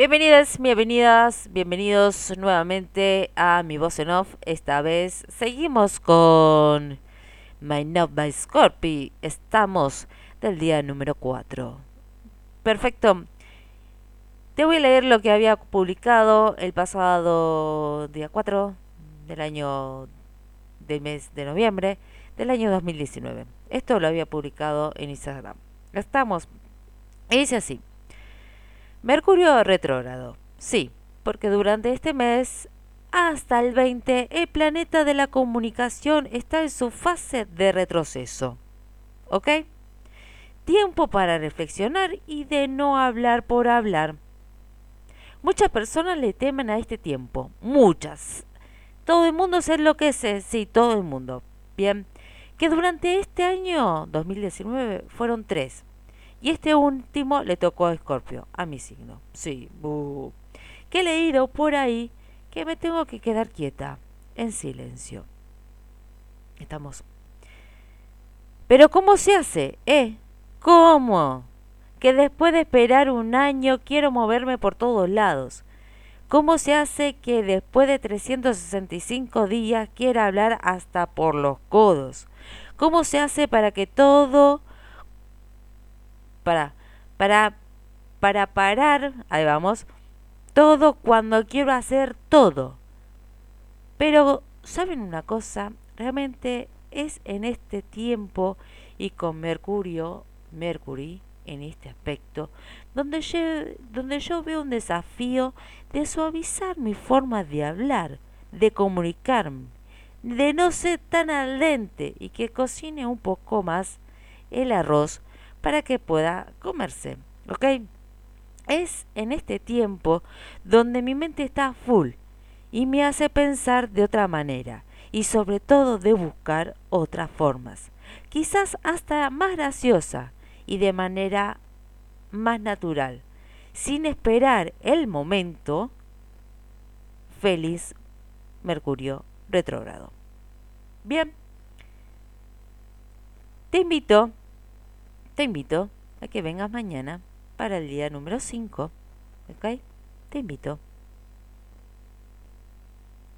Bienvenidas, bienvenidas, bienvenidos nuevamente a Mi Voz en Off. Esta vez seguimos con My Not by Scorpio. Estamos del día número 4. Perfecto. Te voy a leer lo que había publicado el pasado día 4 del año del mes de noviembre del año 2019. Esto lo había publicado en Instagram. Estamos. Y dice así. Mercurio retrógrado. Sí, porque durante este mes hasta el 20 el planeta de la comunicación está en su fase de retroceso. ¿Ok? Tiempo para reflexionar y de no hablar por hablar. Muchas personas le temen a este tiempo. Muchas. Todo el mundo se enloquece. Sí, todo el mundo. Bien. Que durante este año 2019 fueron tres. Y este último le tocó a Escorpio, a mi signo. Sí, que he leído por ahí que me tengo que quedar quieta, en silencio. Estamos. Pero ¿cómo se hace? ¿Eh? ¿Cómo? Que después de esperar un año quiero moverme por todos lados. ¿Cómo se hace que después de 365 días quiera hablar hasta por los codos? ¿Cómo se hace para que todo para, para, para parar, ahí vamos, todo cuando quiero hacer todo. Pero, ¿saben una cosa? Realmente es en este tiempo y con Mercurio, Mercury, en este aspecto, donde yo, donde yo veo un desafío de suavizar mi forma de hablar, de comunicarme, de no ser tan al dente y que cocine un poco más el arroz para que pueda comerse. ¿Ok? Es en este tiempo donde mi mente está full y me hace pensar de otra manera y sobre todo de buscar otras formas, quizás hasta más graciosa y de manera más natural, sin esperar el momento feliz Mercurio retrógrado. Bien, te invito te invito a que vengas mañana para el día número 5. ¿Ok? Te invito.